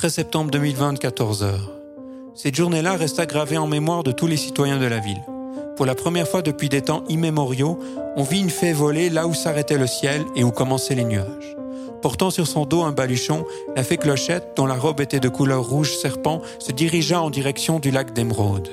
13 septembre 2020, 14 heures. Cette journée-là resta gravée en mémoire de tous les citoyens de la ville. Pour la première fois depuis des temps immémoriaux, on vit une fée voler là où s'arrêtait le ciel et où commençaient les nuages. Portant sur son dos un baluchon, la fée Clochette, dont la robe était de couleur rouge serpent, se dirigea en direction du lac d'Émeraude.